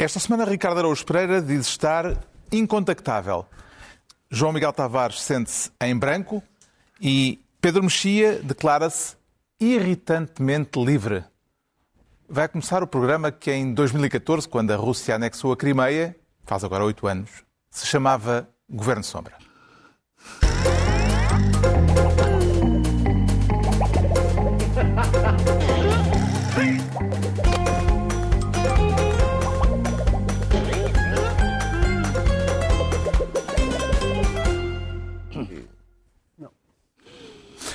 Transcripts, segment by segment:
Esta semana, Ricardo Araújo Pereira diz estar incontactável. João Miguel Tavares sente-se em branco e Pedro Mexia declara-se irritantemente livre. Vai começar o programa que em 2014, quando a Rússia anexou a Crimeia, faz agora oito anos, se chamava Governo Sombra.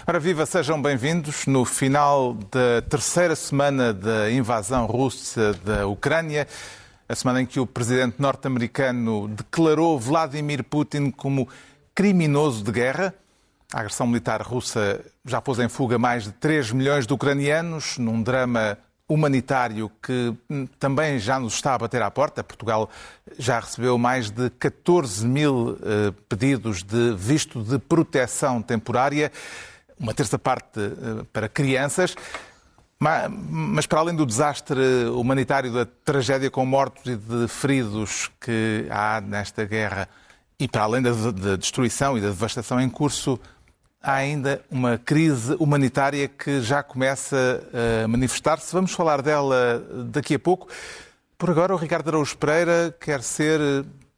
Ora viva, sejam bem-vindos no final da terceira semana da invasão russa da Ucrânia, a semana em que o presidente norte-americano declarou Vladimir Putin como criminoso de guerra. A agressão militar russa já pôs em fuga mais de 3 milhões de ucranianos num drama humanitário que também já nos está a bater à porta. Portugal já recebeu mais de 14 mil eh, pedidos de visto de proteção temporária uma terça parte eh, para crianças. Mas para além do desastre humanitário, da tragédia com mortos e de feridos que há nesta guerra, e para além da destruição e da devastação em curso, há ainda uma crise humanitária que já começa a manifestar-se. Vamos falar dela daqui a pouco. Por agora, o Ricardo Araújo Pereira quer ser,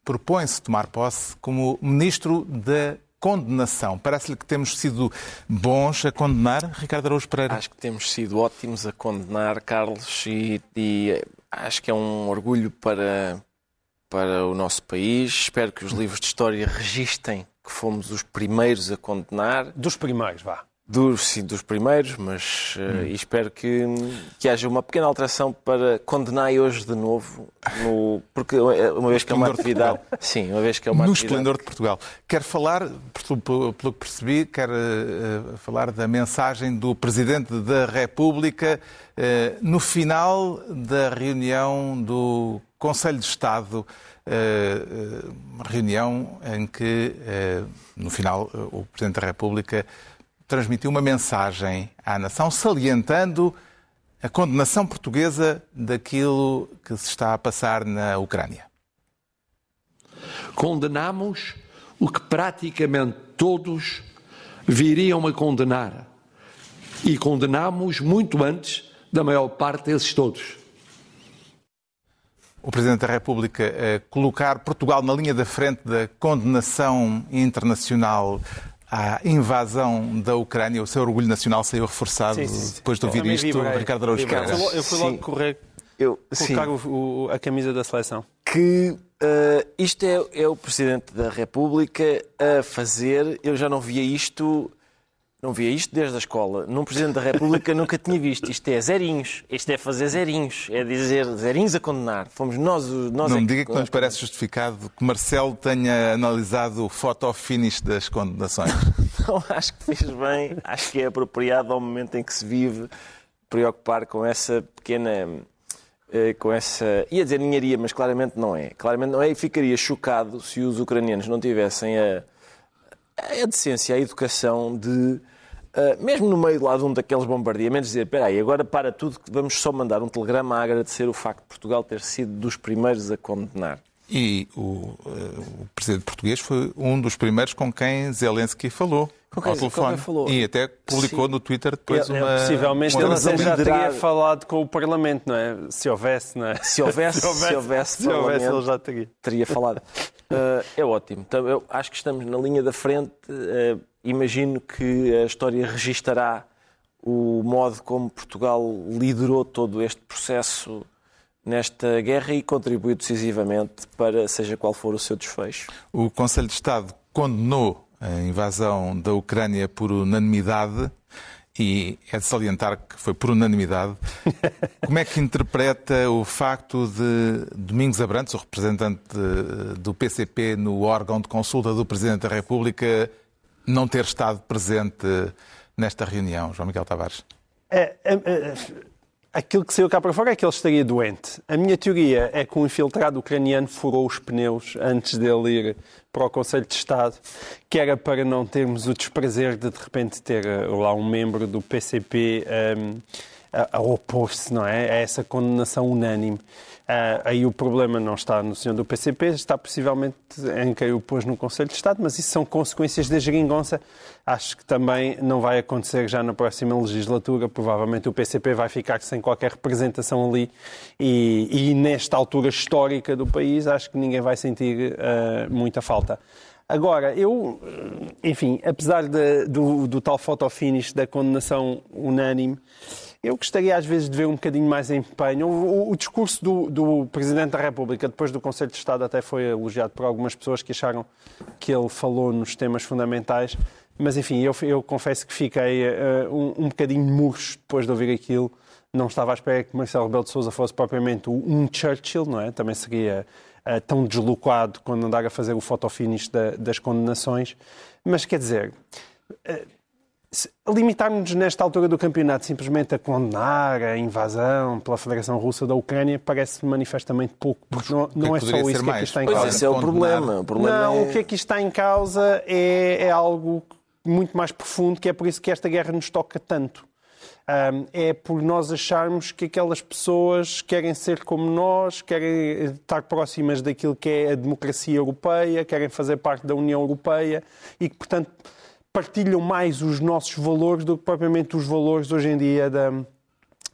propõe-se tomar posse como Ministro da condenação. Parece-lhe que temos sido bons a condenar, Ricardo Araújo Pereira? Acho que temos sido ótimos a condenar, Carlos, e, e acho que é um orgulho para, para o nosso país. Espero que os livros de história registem que fomos os primeiros a condenar. Dos primeiros, vá. Dos, sim, dos primeiros, mas uh, espero que, que haja uma pequena alteração para condenar hoje de novo, no, porque eh, uma vez que é uma atividade. Sim, uma vez que é uma no atividade. esplendor de Portugal. Quer falar, pelo, que percebi, quer uh, falar da mensagem do Presidente da República uh, no final da reunião do Conselho de Estado. Uma reunião em que, no final, o Presidente da República transmitiu uma mensagem à nação salientando a condenação portuguesa daquilo que se está a passar na Ucrânia. Condenamos o que praticamente todos viriam a condenar. E condenamos muito antes da maior parte desses todos. O Presidente da República colocar Portugal na linha da frente da condenação internacional à invasão da Ucrânia, o seu orgulho nacional saiu reforçado sim, sim, sim. depois de ouvir isto, vibrei, Ricardo Araújo Pereira. Eu fui logo correr, eu, colocar o, o, a camisa da seleção. Que uh, isto é, é o Presidente da República a fazer, eu já não via isto não via isto desde a escola. Num Presidente da República nunca tinha visto. Isto é zerinhos. Isto é fazer zerinhos. É dizer zerinhos a condenar. Fomos nós... nós não é me diga que não lhes parece justificado que Marcelo tenha analisado o photo-finish das condenações. não, acho que fez bem. Acho que é apropriado ao momento em que se vive preocupar com essa pequena eh, com essa. ia dizer ninharia, mas claramente não é. Claramente não é e ficaria chocado se os ucranianos não tivessem a, a decência, a educação de, uh, mesmo no meio lá de um daqueles bombardeamentos, dizer: espera aí, agora para tudo, vamos só mandar um telegrama a agradecer o facto de Portugal ter sido dos primeiros a condenar. E o, uh, o presidente português foi um dos primeiros com quem Zelensky falou. Com quem, ao telefone. falou. E até publicou Sim. no Twitter depois ele, uma. Possivelmente uma ele já teria falado com o Parlamento, não é? Se houvesse, não é? Se houvesse, se houvesse, se houvesse, se houvesse ele já teria. Teria falado. Uh, é ótimo. Então, eu acho que estamos na linha da frente. Uh, imagino que a história registará o modo como Portugal liderou todo este processo nesta guerra e contribuiu decisivamente para seja qual for o seu desfecho. O Conselho de Estado condenou a invasão da Ucrânia por unanimidade e é de salientar que foi por unanimidade. Como é que interpreta o facto de Domingos Abrantes, o representante do PCP no órgão de consulta do Presidente da República, não ter estado presente nesta reunião, João Miguel Tavares? É, é, é, aquilo que saiu cá para fora é que ele estaria doente. A minha teoria é que um infiltrado ucraniano furou os pneus antes dele ir para o Conselho de Estado, que era para não termos o desprazer de de repente ter eh, lá um membro do PCP um, ehm, a, a opor-se, não é? A essa condenação unânime. Uh, aí o problema não está no senhor do PCP, está possivelmente em quem o pôs no Conselho de Estado, mas isso são consequências da geringonça. Acho que também não vai acontecer já na próxima legislatura. Provavelmente o PCP vai ficar sem qualquer representação ali e, e nesta altura histórica do país acho que ninguém vai sentir uh, muita falta. Agora, eu, enfim, apesar de, do, do tal fotofinish da condenação unânime, eu gostaria às vezes de ver um bocadinho mais empenho. O, o, o discurso do, do, Presidente da República, depois do Conselho de Estado, até foi elogiado por algumas pessoas que acharam que ele falou nos temas fundamentais. Mas, enfim, eu, eu confesso que fiquei uh, um, um bocadinho murcho depois de ouvir aquilo. Não estava à espera que Marcelo Rebelo de Sousa fosse propriamente um Churchill, não é? Também seria uh, tão deslocado quando andar a fazer o fotofinish da, das condenações. Mas, quer dizer... Uh, limitarmos-nos nesta altura do campeonato simplesmente a condenar a invasão pela Federação Russa da Ucrânia parece manifestamente pouco, porque não, não é, é só isso que aqui está em causa. Pois esse é o problema. O problema não, é... o que aqui está em causa é, é algo muito mais profundo, que é por isso que esta guerra nos toca tanto. Um, é por nós acharmos que aquelas pessoas querem ser como nós, querem estar próximas daquilo que é a democracia europeia, querem fazer parte da União Europeia e que, portanto, partilham mais os nossos valores do que propriamente os valores hoje em dia da,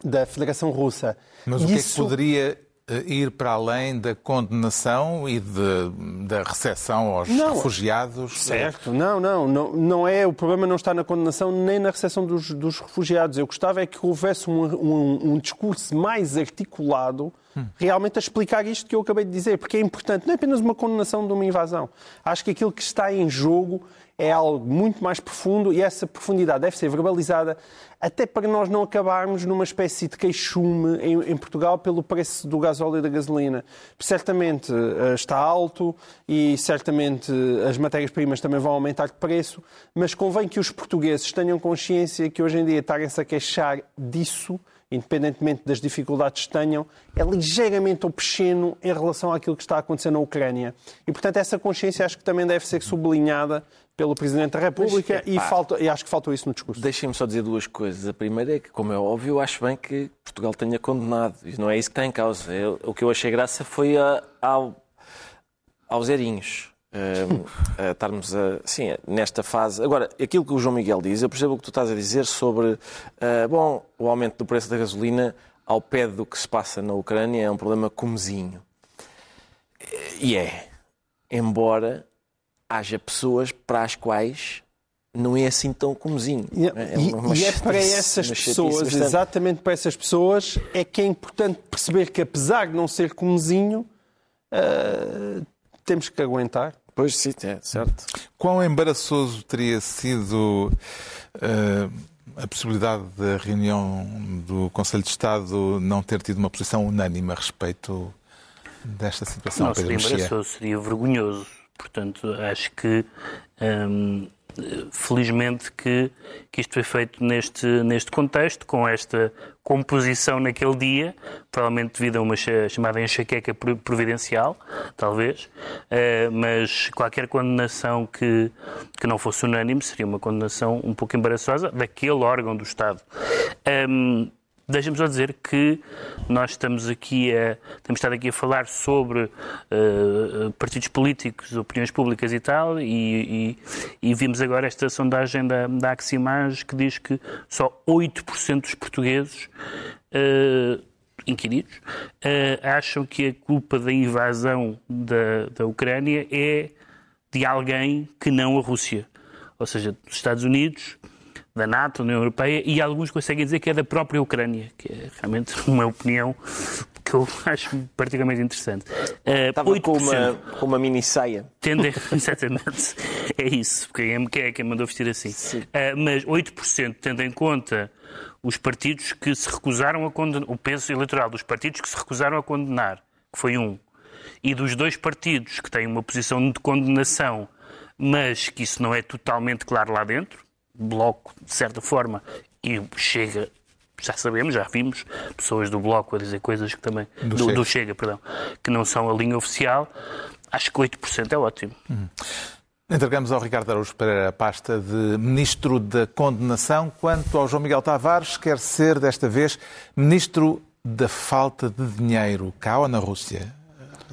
da Federação Russa. Mas o que é que poderia eh, ir para além da condenação e de, da recepção aos não, refugiados? Certo, não, não, não, não é, o problema não está na condenação nem na recepção dos, dos refugiados. Eu gostava é que houvesse um, um, um discurso mais articulado hum. realmente a explicar isto que eu acabei de dizer, porque é importante, não é apenas uma condenação de uma invasão. Acho que aquilo que está em jogo é algo muito mais profundo e essa profundidade deve ser verbalizada até para nós não acabarmos numa espécie de queixume em, em Portugal pelo preço do gasóleo e da gasolina. Certamente uh, está alto e certamente uh, as matérias-primas também vão aumentar de preço, mas convém que os portugueses tenham consciência que hoje em dia estarem-se a queixar disso independentemente das dificuldades que tenham, é ligeiramente obsceno em relação àquilo que está a acontecer na Ucrânia. E, portanto, essa consciência acho que também deve ser sublinhada pelo Presidente da República e, falta, e acho que faltou isso no discurso. Deixem-me só dizer duas coisas. A primeira é que, como é óbvio, acho bem que Portugal tenha condenado. E não é isso que está em causa. Eu, o que eu achei graça foi a, ao, aos zerinhos. Uh, uh, estarmos a, sim, nesta fase. Agora, aquilo que o João Miguel diz, eu percebo o que tu estás a dizer sobre uh, bom, o aumento do preço da gasolina ao pé do que se passa na Ucrânia é um problema comezinho. E é. Embora haja pessoas para as quais não é assim tão comozinho. E, é, uma, e é para essas pessoas, exatamente para essas pessoas, é que é importante perceber que apesar de não ser comozinho, uh, temos que aguentar. Pois sim, é certo. Quão embaraçoso teria sido uh, a possibilidade da reunião do Conselho de Estado não ter tido uma posição unânime a respeito desta situação? Não seria embaraçoso, seria vergonhoso Portanto, acho que hum, felizmente que, que isto foi feito neste, neste contexto, com esta composição naquele dia, provavelmente devido a uma chamada enxaqueca providencial, talvez, uh, mas qualquer condenação que, que não fosse unânime seria uma condenação um pouco embaraçosa daquele órgão do Estado. Um, Deixa-me só dizer que nós estamos aqui a, temos estado aqui a falar sobre uh, partidos políticos, opiniões públicas e tal, e, e, e vimos agora esta sondagem da, da Aximage que diz que só 8% dos portugueses uh, inquiridos uh, acham que a culpa da invasão da, da Ucrânia é de alguém que não a Rússia. Ou seja, dos Estados Unidos, da NATO, da União Europeia, e alguns conseguem dizer que é da própria Ucrânia, que é realmente uma opinião que eu acho particularmente interessante. Uh, Estava 8%, com uma, com uma mini saia. Tende, exatamente, é isso, quem é, quem é quem mandou vestir assim. Uh, mas 8% tendo em conta os partidos que se recusaram a condenar, o peso eleitoral dos partidos que se recusaram a condenar, que foi um, e dos dois partidos que têm uma posição de condenação, mas que isso não é totalmente claro lá dentro, Bloco, de certa forma, e chega, já sabemos, já vimos pessoas do Bloco a dizer coisas que também. Do, do, Chega. do Chega, perdão, que não são a linha oficial. Acho que 8% é ótimo. Uhum. Entregamos ao Ricardo Araújo Pereira a pasta de Ministro da Condenação. Quanto ao João Miguel Tavares, quer ser, desta vez, Ministro da falta de dinheiro cá ou na Rússia?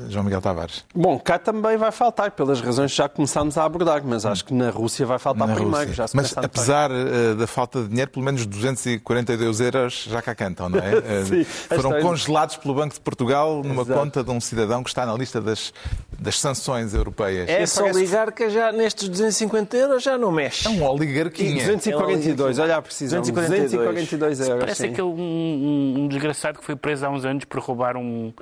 João Miguel Tavares. Bom, cá também vai faltar, pelas razões que já começámos a abordar, mas acho que na Rússia vai faltar na primeiro. Rússia. Já se mas apesar uh, da falta de dinheiro, pelo menos 242 euros já cá cantam, não é? Uh, Sim, Foram esta- congelados pelo Banco de Portugal numa Exato. conta de um cidadão que está na lista das, das sanções europeias. É, É só parece- que já nestes 250 euros já não mexe. É um oligarquinha. 242, olha a precisão. 242. 242 euros. Parece sim. aquele um, um- um desgraçado que foi preso há uns anos por roubar um.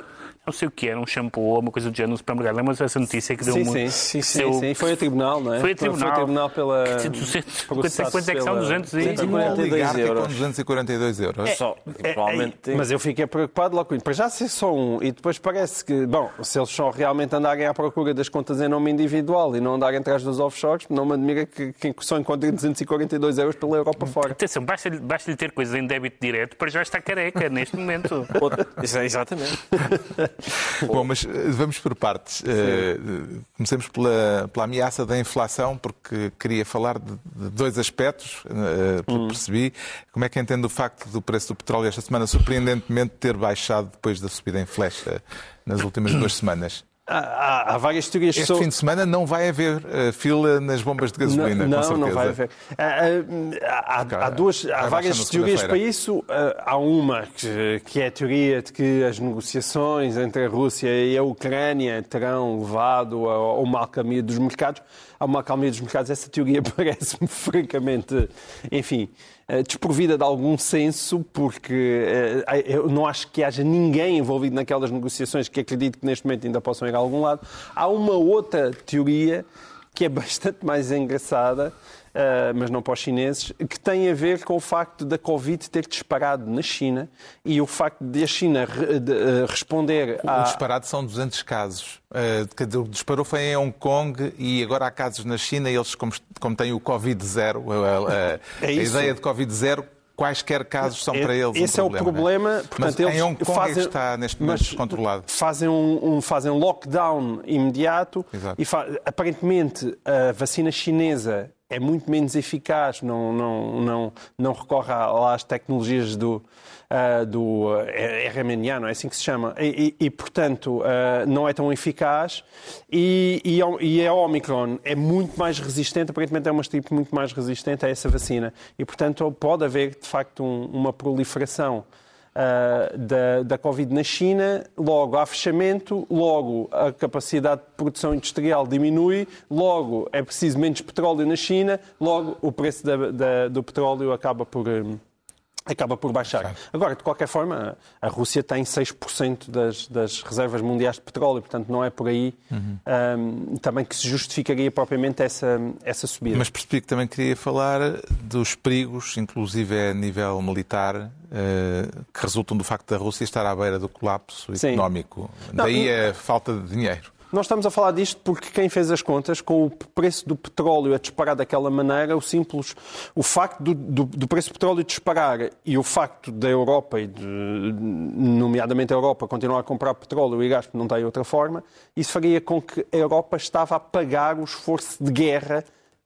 Não sei o que era, um shampoo ou uma coisa do género no supermercado. Lembras essa notícia que deu Sim, um. sim, sim, sim, deu- sim. Foi a tribunal, não é? Foi a tribunal. Foi a tribunal pela. Que 200 processados quanto é que são? pela- 200 e- Um 242 oligarca euros. com 242 euros. Só, É, provavelmente é, tem- Mas eu fiquei preocupado logo com isso. Para já ser só um, e depois parece que, bom, se eles só realmente andarem à procura das contas em nome individual e não andarem atrás dos offshores, não me admira que, que só encontrem 242 euros pela Europa fora. Atenção, basta-lhe basta ter coisas em débito direto para já estar careca neste momento. É Exatamente. Bom, mas eh, vamos por partes. Eh, Comecemos pela, pela ameaça da inflação, porque queria falar de, de dois aspectos, pelo que percebi. Como é que entende o facto do preço do petróleo esta semana, surpreendentemente, ter baixado depois da subida em flecha nas últimas duas semanas? Há, há- há várias teorias Este sobre- fim de semana não vai haver eh, fila nas bombas de gasolina, não, com certeza. não vai haver. Ah, ah, Há, há duas, há Vai várias baixar na teorias para isso. Ah, Há uma que, que é a teoria de que as negociações entre a Rússia e a Ucrânia terão levado a, a uma acalmia dos mercados. Há uma acalmia dos mercados. Essa teoria parece-me francamente, enfim, desprovida de algum senso, porque eh, eu não acho que haja ninguém envolvido naquelas negociações que acredito que neste momento ainda possam ir a algum lado. Há uma outra teoria que é bastante mais engraçada, eh, mas não para os chineses, que tem a ver com o facto da Covid ter disparado na China e o facto de a China re- de, eh, responder O à... disparado são 200 casos. Dizer, o disparou foi em Hong Kong e agora há casos na China e eles, como, como têm o Covid-0, a, a- É a ideia de Covid-0, quaisquer casos são para eles Esse um é o problema. problema. não é? Portanto, Mas eles em Hong Kong fazem, que está neste momento descontrolado. Fazem um, um- fazem lockdown imediato Exato. e aparentemente a vacina chinesa é muito menos eficaz, não, não, não, não recorre às tecnologias do, ah, do ah, RMNA, não é assim que se chama, e, e- e, portanto ah, não é tão eficaz. E, e, e a Omicron é muito mais resistente, aparentemente é uma estirpe muito mais resistente a essa vacina. E portanto pode haver de facto um- uma proliferação ah, da, da Covid na China, logo há fechamento, logo a capacidade de produção industrial diminui, logo é preciso menos petróleo na China, logo o preço da- da- do petróleo acaba por. hum, Acaba por baixar. Agora, de qualquer forma, a Rússia tem 6% das, das reservas mundiais de petróleo, portanto não é por aí hum, também que se justificaria propriamente essa, essa subida. Mas percebi que também queria falar dos perigos, inclusive a nível militar, que resultam do facto da Rússia estar à beira do colapso Sim. económico. Não, Daí a falta de dinheiro. Nós estamos a falar disto porque quem fez as contas, com o preço do petróleo a disparar daquela maneira, o simples, o facto do, do- do preço do petróleo disparar e o facto da Europa, e de, nomeadamente a Europa, continuar a comprar petróleo e gás porque não tem outra forma, isso faria com que a Europa estava a pagar o esforço de guerra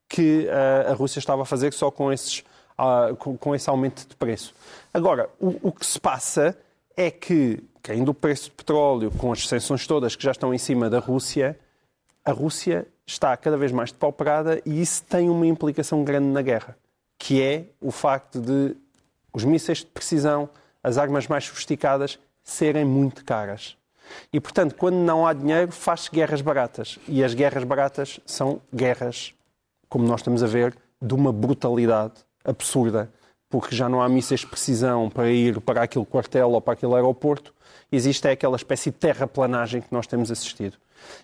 que ah, a Rússia estava a fazer só com, esses, ah, com, com esse aumento de preço. Agora, o, o que se passa é que, caindo o preço de petróleo, com as sanções todas que já estão em cima da Rússia, a Rússia está cada vez mais depauperada e isso tem uma implicação grande na guerra, que é o facto de os mísseis de precisão, as armas mais sofisticadas, serem muito caras. E, portanto, quando não há dinheiro, faz-se guerras baratas. E as guerras baratas são guerras, como nós estamos a ver, de uma brutalidade absurda, porque já não há mísseis de precisão para ir para aquele quartel ou para aquele aeroporto. Existe é aquela espécie de terraplanagem que nós temos assistido.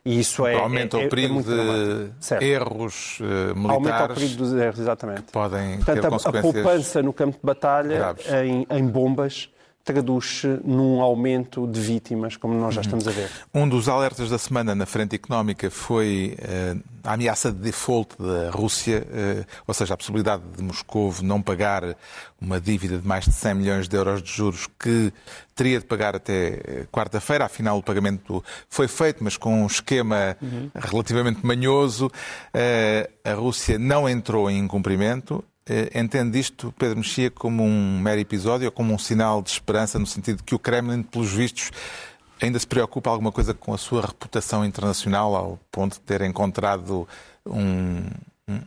E isso é, Aumenta é, é- o é perigo dramático. de erros eh, Aumenta o militares perigo dos erros, exatamente. podem Portanto, ter a- a, consequências. poupança no campo de batalha em, em bombas traduz-se num aumento de vítimas, como nós já estamos a ver. Um dos alertas da semana na frente económica foi eh, a ameaça de default da Rússia, eh, ou seja, a possibilidade de Moscou não pagar uma dívida de mais de 100 milhões de euros de juros que teria de pagar até eh, quarta-feira. Afinal, o pagamento foi feito, mas com um esquema relativamente manhoso. Eh, a Rússia não entrou em incumprimento. Eh, entende isto, Pedro Mexia, como um mero episódio ou como um sinal de esperança, no sentido que o Kremlin, pelos vistos, ainda se preocupa alguma coisa com a sua reputação internacional, ao ponto de ter encontrado um,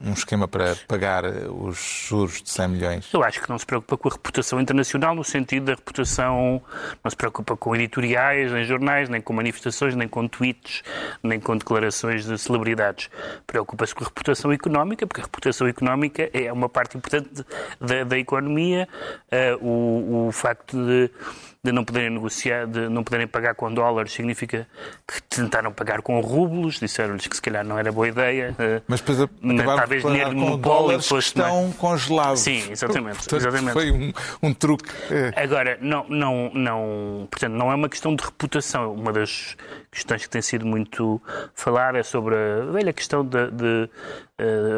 um esquema para pagar os juros de 100 milhões? Eu acho que não se preocupa com a reputação internacional, no sentido da reputação, não se preocupa com editoriais, nem jornais, nem com manifestações, nem com tweets, nem com declarações de celebridades. Preocupa-se com a reputação económica, porque a reputação económica é uma parte importante da, da economia. Uh, o, o facto de de não poderem negociar, de não poderem pagar com dólares, significa que tentaram pagar com rublos, disseram-lhes que se calhar não era boa ideia. Eh, Mas depois acabaram talvez dinheiro de monopólio que estão mais... congelados. Sim, exatamente. Portanto, exatamente. Foi um, um truque. É. Agora, não, não, não, portanto, não é uma questão de reputação. Uma das questões que tem sido muito falada é sobre a velha questão de, de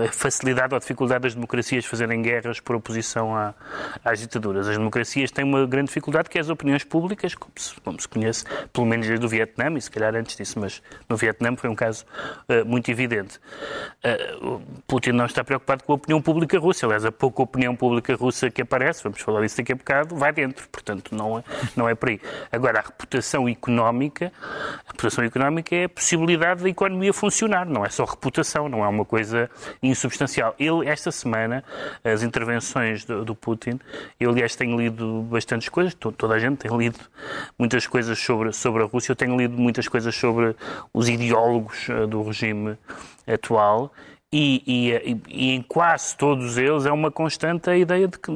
a facilidade ou a dificuldade das democracias fazerem guerras por oposição à, às ditaduras. As democracias têm uma grande dificuldade que é as opiniões públicas, como se, como se conhece, pelo menos desde o Vietnã, e se calhar antes disso, mas no Vietnã foi um caso uh, muito evidente. Uh, Putin não está preocupado com a opinião pública russa, aliás, a pouca opinião pública russa que aparece, vamos falar disso daqui a bocado, vai dentro, portanto não é, não é por aí. Agora, a reputação económica, a reputação económica é a possibilidade da economia funcionar, não é só reputação, não é uma coisa insubstancial. Ele, esta semana, as intervenções do, do Putin, eu, aliás, tenho lido bastantes coisas, toda a gente tem lido muitas coisas sobre, sobre a Rússia, eu tenho lido muitas coisas sobre os ideólogos eh, do regime atual e, e, e, em quase todos eles é uma constante a ideia de que,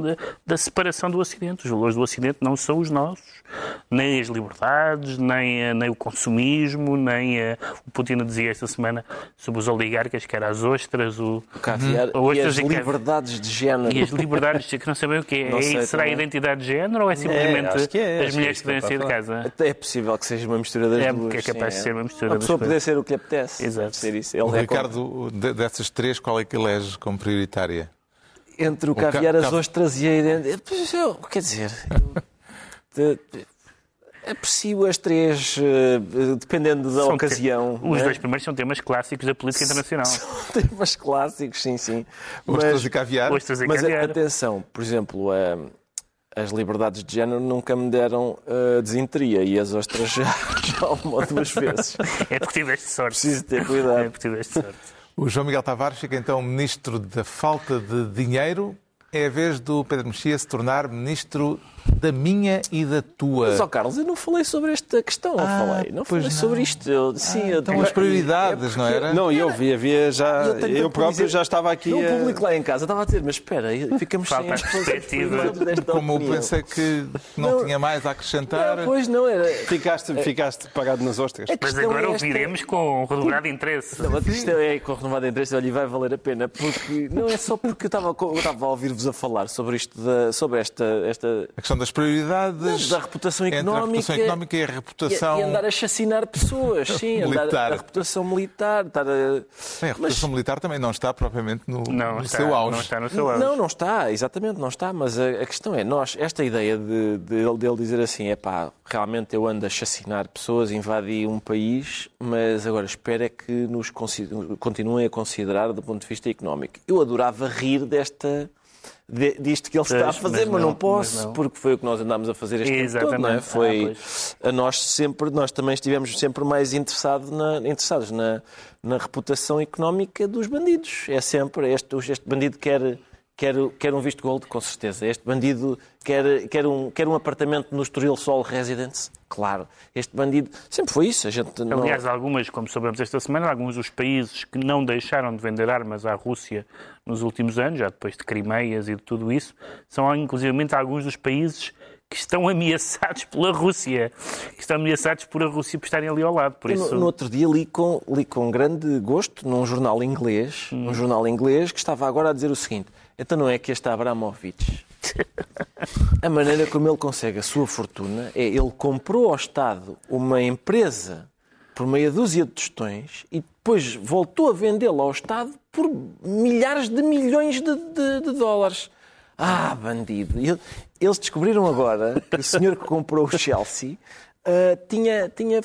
da separação do Ocidente. Os valores do Ocidente não são os nossos, nem as liberdades, nem, nem o consumismo, nem a, o Putin dizia esta semana sobre os oligarcas, que era as ostras, o, o caviar o e as liberdades de género. E as liberdades, que não sabem o que é. Sei, será a identidade de género ou é simplesmente é, é, as mulheres que devem sair de casa? É possível que seja uma mistura das é, duas. É capaz sim, de ser uma mistura A pessoa poder ser o que lhe apetece. Exato. Ser isso. Ele o Ricardo, dessas três, qual é que elege como prioritária? Entre o, o caviar, ca... as ostras e a identidade. Quer dizer, eu... aprecio as três, eh, dependendo da são ocasião. Te... Os é? dois primeiros são temas clássicos da política internacional. São temas clássicos, sim, sim. Ostras mas, e caviar. Ostras e mas caviar. atenção, por exemplo, as liberdades de género nunca me deram uh, desinteria e as ostras já, já uma ou duas vezes. É porque tiveste sorte. Preciso ter cuidado. É porque tiveste sorte. O João Miguel Tavares fica então ministro da falta de dinheiro. É a vez do Pedro Mexia se tornar ministro da minha e da tua. Mas, ó Carlos, eu não falei sobre esta questão, não ah, falei. Não falei não. sobre isto. Eu, sim, ah, eu então as prioridades, é porque... não era? Não, eu vi, havia já. Eu, eu próprio dizer, já estava aqui. O a... público lá em casa estava a dizer, mas espera, ficamos sem as perspectiva. Como eu pensei que não, não, tinha mais a acrescentar. Não, pois não, era. Ficaste, ficaste pagado nas ostras. Mas agora é ouviremos com renovado interesse. Não, isto é com renovado interesse, olha, e vai valer a pena, porque não é só porque eu estava, eu estava a ouvir-vos a falar sobre isto, da, sobre esta, esta. A questão das prioridades não, da reputação económica. a reputação económica e a reputação. E, e andar a chacinar pessoas, sim, andar a reputação militar. Estar a... Bem, a reputação mas... militar também não está propriamente no, não no está, seu auge. Não está no seu auge. Não, não está, exatamente, não está. Mas a, a questão é, nós, esta ideia de, de, dele dizer assim, é pá, realmente eu ando a chacinar pessoas, invadi um país, mas agora espero é que nos continuem a considerar do ponto de vista económico. Eu adorava rir desta de, disto que ele está a fazer, mas, mas não, posso, mas não. porque foi o que nós andámos a fazer este Exatamente. tempo todo, não é? Foi, ah, a nós sempre, nós também estivemos sempre mais interessado na, interessados na, na reputação económica dos bandidos. É sempre, este, este bandido quer quer, quer um visto gold, com certeza. Este bandido quer, quer, um, quer um apartamento no Estoril Sol Residence, claro. Este bandido sempre foi isso. A gente não... Aliás, algumas, como soubemos esta semana, alguns dos países que não deixaram de vender armas à Rússia nos últimos anos, já depois de Crimeias e de tudo isso, são inclusivamente alguns dos países que estão ameaçados pela Rússia, que estão ameaçados por a Rússia por estarem ali ao lado. Por isso... no, no, outro dia li com, li com grande gosto num jornal inglês, hum. um jornal inglês que estava agora a dizer o seguinte: então não é que este Abramovich, a maneira como ele consegue a sua fortuna é ele comprou ao Estado uma empresa por meia dúzia de tostões e depois voltou a vendê-la ao Estado por milhares de milhões de, de, de dólares. Ah, bandido! Eles descobriram agora que o senhor que comprou o Chelsea uh, tinha, tinha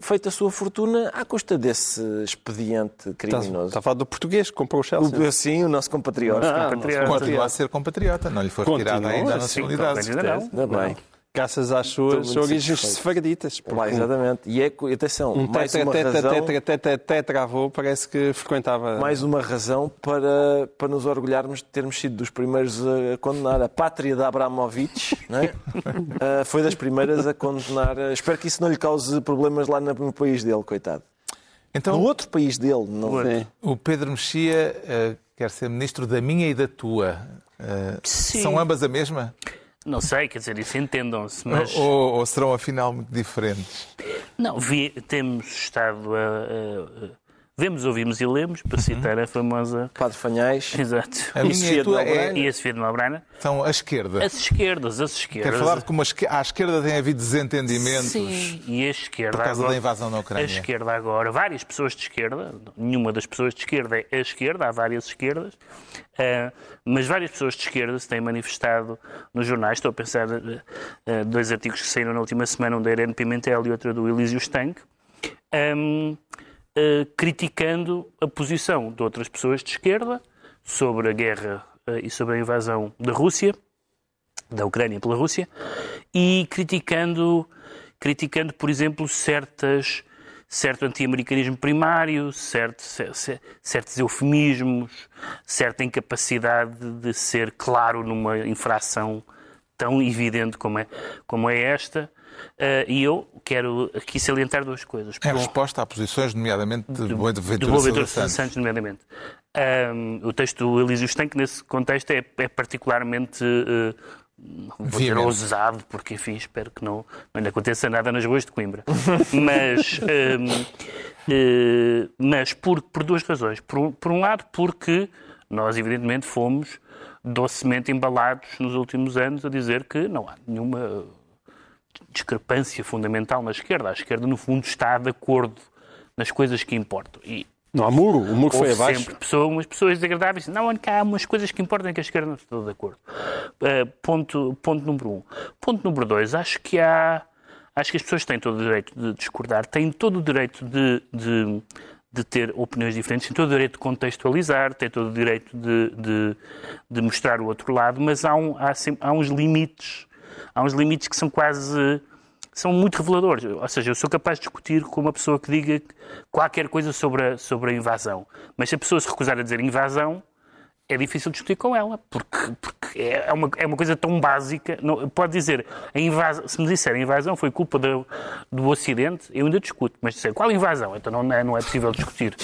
feito a sua fortuna à custa desse expediente criminoso. Está a falar do português que comprou o Chelsea. O, sim, o nosso compatriota. Ah, compatriota. Continua a ser compatriota, não lhe foi retirada ainda a nacionalidade. Ainda não. Ainda bem. Graças às suas origens sefarditas. Lá, exatamente. E é, atenção, um mais tetra, uma tetra, razão... Tetra, tetra, tetra, avô parece que frequentava... Mais uma razão para, para nos orgulharmos de termos sido dos primeiros a condenar. A pátria de Abramovich é? uh, foi das primeiras a condenar... Espero que isso não lhe cause problemas lá no país dele, coitado. Então, no outro país dele. Não... O Pedro Mexia uh, quer ser ministro da minha e da tua. Uh, são ambas a mesma? Não sei, quer dizer, isso entendam-se, mas... Ou, ou, serão afinal muito diferentes? Não, vi, temos estado a, a, a Vemos, ouvimos e lemos, para uhum. citar a famosa. Padre Fanhais. Exato. A minha e, a tua é... e a Sofia de Malbrana. São a esquerda. As esquerdas, as esquerdas. Quer falar de como à esquerda tem havido desentendimentos. Sim, e a esquerda. Por causa agora, da invasão na Ucrânia. A esquerda agora, várias pessoas de esquerda, nenhuma das pessoas de esquerda é a esquerda, há várias esquerdas, uh, mas várias pessoas de esquerda se têm manifestado nos jornais. Estou a pensar uh, dois artigos que saíram na última semana, um da Irene Pimentel e outro do Elísio Stank. Um, uh, criticando a posição de outras pessoas de esquerda sobre a guerra uh, e sobre a invasão da Rússia, da Ucrânia pela Rússia, e criticando, criticando por exemplo, certas, certo anti-americanismo primário, certo, certos eufemismos, certa incapacidade de ser claro numa infração tão evidente como é, como é esta. Uh, e eu quero aqui salientar duas coisas. Em resposta a posições, nomeadamente, de, de Boaventura Santos. Santos. nomeadamente. Um, o texto do Elísio Stank, nesse contexto, é, é particularmente... Uh, vou dizer ousado, porque enfim, espero que não, não lhe aconteça nada nas ruas de Coimbra. mas um, uh, mas por, por duas razões. Por, por um lado, porque nós, evidentemente, fomos docemente embalados nos últimos anos a dizer que não há nenhuma discrepância fundamental na esquerda. A esquerda, no fundo, está de acordo nas coisas que importam. E não há muro, o muro foi abaixo. sempre pessoas, umas pessoas desagradáveis. Não, há umas coisas que importam que a esquerda não está de acordo. Uh, ponto, ponto número um. Ponto número dois, acho que há... Acho que as pessoas têm todo o direito de discordar, têm todo o direito de, de, de ter opiniões diferentes, têm todo o direito de contextualizar, têm todo o direito de, de, de mostrar o outro lado, mas há, um, há, há uns limites há uns limites que são quase são muito reveladores. Ou seja, eu sou capaz de discutir com uma pessoa que diga qualquer coisa sobre a, sobre a invasão. Mas se a pessoa se recusar a dizer invasão, é difícil discutir com ela, porque, porque é, uma, é uma coisa tão básica. Não, pode dizer, a invasão, se me disser a invasão foi culpa do, do Ocidente, eu ainda discuto, mas dizer qual invasão? Então não é, não é possível discutir.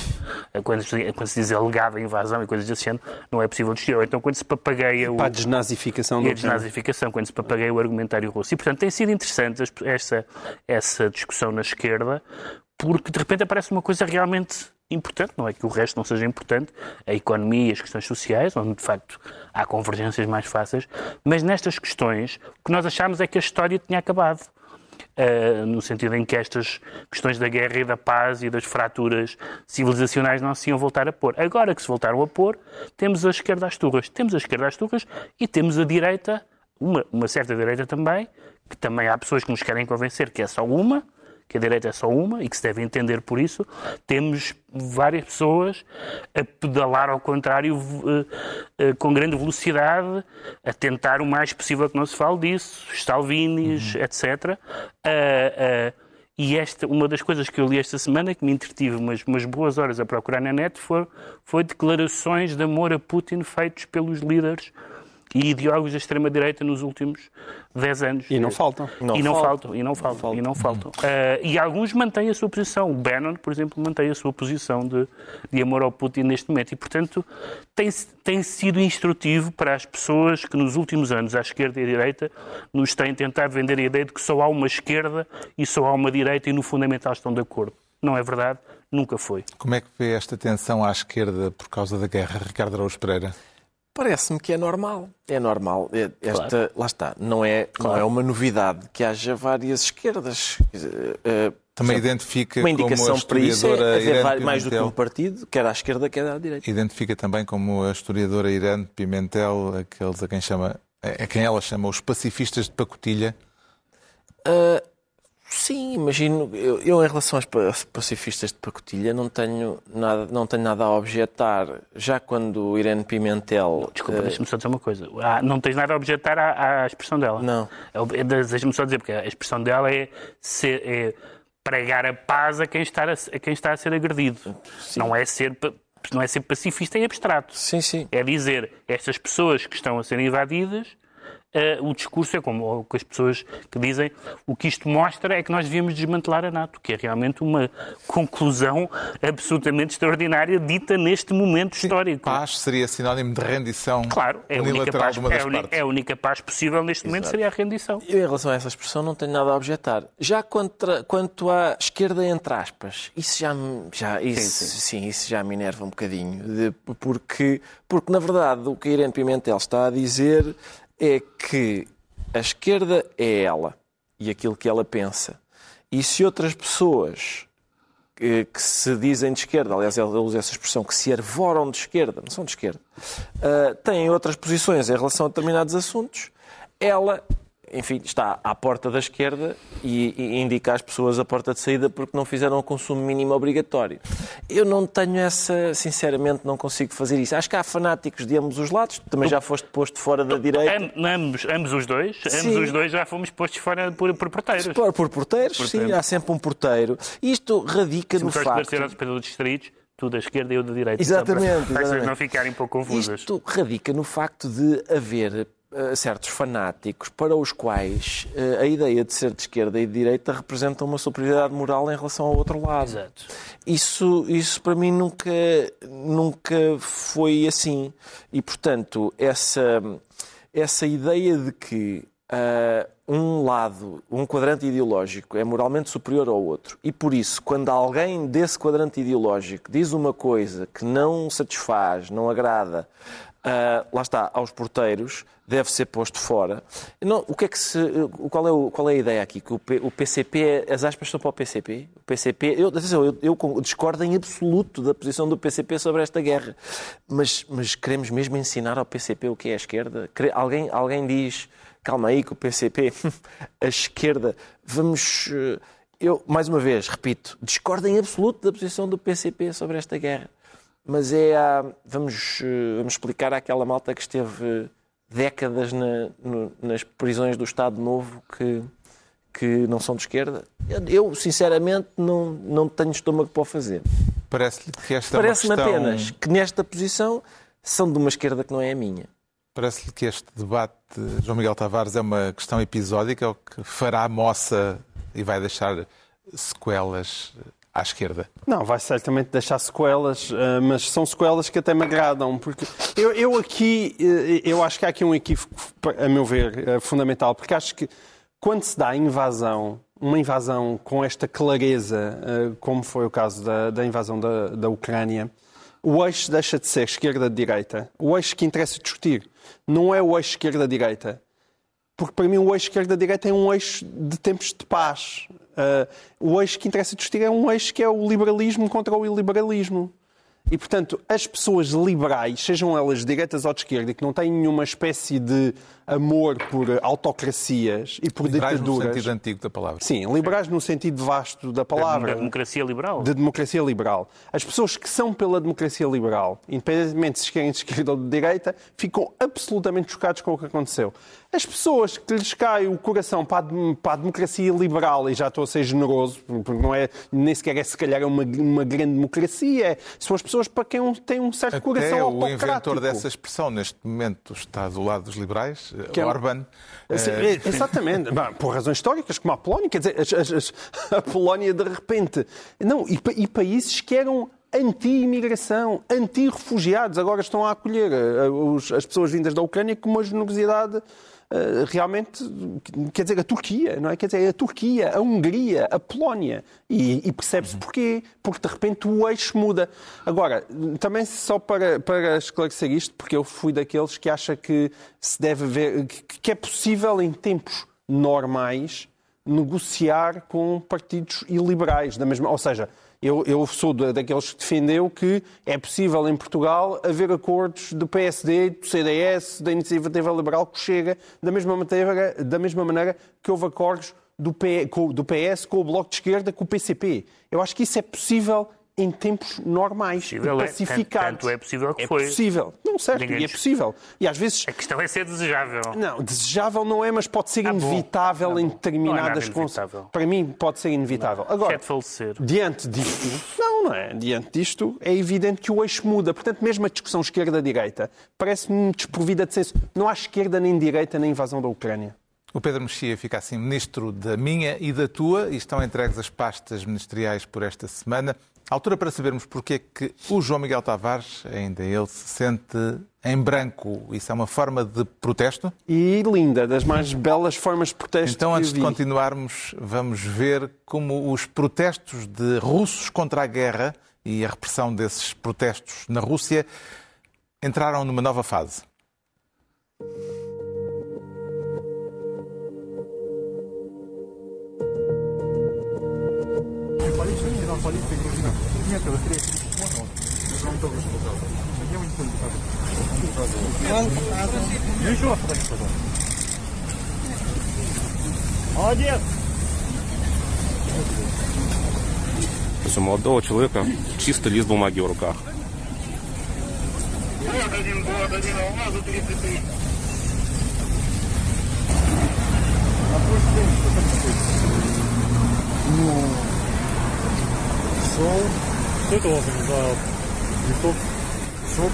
Quando, quando se diz alegada invasão e coisas desse género, não é possível discutir. Ou então quando se papagueia o. Para a desnazificação e a desnazificação, quando se papagueia o argumentário russo. E portanto tem sido interessante essa, essa discussão na esquerda, porque de repente aparece uma coisa realmente importante, não é que o resto não seja importante, a economia e as questões sociais, onde de facto há convergências mais fáceis, mas nestas questões o que nós achamos é que a história tinha acabado. Uh, no sentido em que estas questões da guerra e da paz e das fraturas civilizacionais não se iam voltar a pôr. Agora que se voltaram a pôr, temos a esquerda às turras. Temos a esquerda às turras e temos a direita, uma, uma certa direita também, que também há pessoas que nos querem convencer que é só uma, que a direita é só uma e que se deve entender por isso, temos várias pessoas a pedalar ao contrário eh, eh, com grande velocidade, a tentar o mais possível que não se fale disso, Stalvinis, uhum. etc. e esta, uma das coisas que eu li esta semana, que me entretive umas, umas boas horas a procurar na net, foi, foi declarações de amor a Putin feitos pelos líderes e ideólogos da extrema-direita nos últimos 10 anos. E não faltam. Não e não faltam. faltam. E não faltam. E não faltam. Uh, e alguns mantêm a sua posição. O Bannon, por exemplo, mantém a sua posição de, de amor ao Putin neste momento. E, portanto, tem, tem sido instrutivo para as pessoas que nos últimos anos, à esquerda e à direita, nos têm tentado vender a ideia de que só há uma esquerda e só há uma direita e, no fundamental, estão de acordo. Não é verdade. Nunca foi. Como é que vê esta tensão à esquerda por causa da guerra, Ricardo Araújo Pereira? Parece-me que é normal. É normal. É, esta, claro. Lá está. Não é, claro. não é uma novidade que haja várias esquerdas. Uh, Também exemplo, identifica uma indicação como para isso é haver mais do que um partido, quer à esquerda, quer à direita. Identifica também como a historiadora Irene Pimentel, aqueles a quem chama, a quem ela chama os pacifistas de pacotilha. Uh, Sim, imagino. Eu, eu, em relação aos pacifistas de pacotilha não tenho nada, não tenho nada a objetar. Já quando Irene Pimentel. Desculpa, uh... deixa-me só dizer uma coisa. Ah, não tens nada a objetar à, à expressão dela. Não. É deixa-me só dizer, porque a expressão dela é, ser, é pregar a paz a quem está a, a quem está a ser agredido. Não é ser não é ser pacifista em abstrato. Sim, sim. É dizer, estas pessoas que estão a ser invadidas Uh, o discurso é como as pessoas que dizem o que isto mostra é que nós devíamos desmantelar a NATO, que é realmente uma conclusão absolutamente extraordinária dita neste momento histórico. Paz seria sinónimo de rendição claro, é unilateral paz, de uma das é partes. É a única paz possível neste Exato. momento seria a rendição. Eu, em relação a essa expressão, não tenho nada a objetar. Já contra, quanto à esquerda, entre aspas, isso já, já, isso, sim, sim. sim, isso já me enerva um bocadinho. De, porque, porque, na verdade, o que a Irene Pimentel está a dizer é que a esquerda é ela e aquilo que ela pensa. E se outras pessoas que, que se dizem de esquerda, aliás, ela usa essa expressão, que se arvoram de esquerda, não são de esquerda, uh, têm outras posições em relação a determinados assuntos, ela enfim, está à porta da esquerda e, e, indica às pessoas a porta de saída porque não fizeram o consumo mínimo obrigatório. Eu não tenho essa, sinceramente, não consigo fazer isso. Acho que há fanáticos de ambos os lados. Também já foste posto fora da direita. Ambos, ambos os dois. Sim. Ambos os dois já fomos postos fora por, por porteiros. Por, por porteiros, porteiro. sim. Há sempre um porteiro. Isto radica Se no facto... Se aos distritos, tu da esquerda e eu da direita. Exatamente. Para, para as não ficarem um pouco confusas. Isto radica no facto de haver uh, certos fanáticos para os quais uh, a ideia de ser de esquerda e de direita representa uma superioridade moral em relação ao outro lado. Exato. Isso, isso para mim nunca, nunca foi assim. E, portanto, essa, essa ideia de que uh, um lado, um quadrante ideológico é moralmente superior ao outro e por isso, quando alguém desse quadrante ideológico diz uma coisa que não satisfaz, não agrada Uh, lá está, aos porteiros, deve ser posto fora. Não, o que é que se, qual, é o, qual é a ideia aqui? Que o, P, o PCP, as aspas são para o PCP? O PCP, eu, eu, eu, discordo em absoluto da posição do PCP sobre esta guerra, mas, mas queremos mesmo ensinar ao PCP o que é a esquerda? Alguém, alguém diz, calma aí, que o PCP, a esquerda, vamos. Eh, eu, mais uma vez, repito, discordo em absoluto da posição do PCP sobre esta guerra mas é a, vamos, eh, vamos explicar àquela malta que esteve décadas na, no, nas prisões do Estado Novo que, que não são de esquerda. Eu, sinceramente, não, não tenho estômago para o fazer. Parece-lhe que esta Parece-me é questão... apenas que nesta posição são de uma esquerda que não é a minha. Parece-lhe que este debate, João Miguel Tavares, é uma questão episódica ou que fará moça e vai deixar sequelas à esquerda? Não, vai certamente deixar sequelas, eh, mas são sequelas que até me agradam, porque eu, eu aqui, eh, eu acho que há aqui um equívoco, a meu ver, eh, fundamental, porque acho que quando se dá invasão, uma invasão com esta clareza, como foi o caso da, da invasão da, da Ucrânia, o eixo deixa de ser esquerda-direita. O eixo que interessa discutir não é o eixo esquerda-direita. Porque para mim o eixo esquerda-direita é um eixo de tempos de paz. Uh, o eixo que interessa discutir é um eixo que é o liberalismo contra o iliberalismo. E, portanto, as pessoas liberais, sejam elas direitas ou de esquerda, que não têm nenhuma espécie de amor por autocracias e por liberais ditaduras. no sentido antigo da palavra. Sim, liberais no sentido vasto da palavra. Da democracia liberal. De democracia liberal. As pessoas que são pela democracia liberal, independentemente se querem de esquerda ou de direita, ficam absolutamente chocados com o que aconteceu. As pessoas que lhes cai o coração para a, para a democracia liberal, e já estou a ser generoso, porque não é, nem sequer é se calhar uma, uma grande democracia, é, são as pessoas para quem têm um certo Até coração autocrático. o inventor dessa expressão, neste momento, está do lado dos liberais, que é... Orban. Sim, é... Exatamente, por razões históricas, como a Polónia, quer dizer, as, as, a Polónia de repente. Não, e, e países que eram anti-imigração, anti-refugiados, agora estão a acolher eh, as pessoas vindas da Ucrânia com uma generosidade eh, realmente, quer dizer, a Turquia, não é? Quer dizer, a Turquia, a Hungria, a Polónia. E, e percebe-se uhum. porquê. Porque de repente o eixo muda. Agora, também só para, para esclarecer isto, porque eu fui daqueles que acha que se deve ver, que é possível em tempos normais negociar com partidos iliberais, da mesma, ou seja, eu, eu sou daqueles que defendeu que é possível em Portugal haver acordos do PSD, do CDS, da Iniciativa Liberal que chega da mesma maneira, da mesma maneira que houve acordos do PS com o Bloco de Esquerda, com o PCP. Eu acho que isso é possível em tempos normais, Possível é. pacificados. Tanto é possível que é foi. possível. Não, certo, Ninguém e é diz- possível. E às vezes A questão é ser desejável. não, desejável não é, mas pode ser Ah, inevitável Ah, em determinadas Não é inevitável. Para mim, pode ser inevitável. Agora, É de falecer. diante disto, não, não é? Diante disto, é evidente que o eixo muda. Portanto, mesmo a discussão esquerda-direita parece-me desprovida de senso. Não há esquerda nem direita na invasão da Ucrânia. O Pedro Mexia fica assim ministro da minha e da tua e estão entregues as pastas ministeriais por esta semana. Altura para sabermos porque é que o João Miguel Tavares, ainda ele, se sente em branco. Isso é uma forma de protesto? E linda, das mais belas formas de protesto Então, antes de continuarmos, vamos ver como os protestos de russos contra a guerra e a repressão desses protestos na Rússia entraram numa nova fase. документы быстрее можно? Я же вам только что показывал. Где вы не показывали? Ну еще раз подайте, пожалуйста. Молодец! У молодого человека чисто лист бумаги в руках. Вот один, вот один, алмазу 33. Ну, шел. Что это у вас за листов?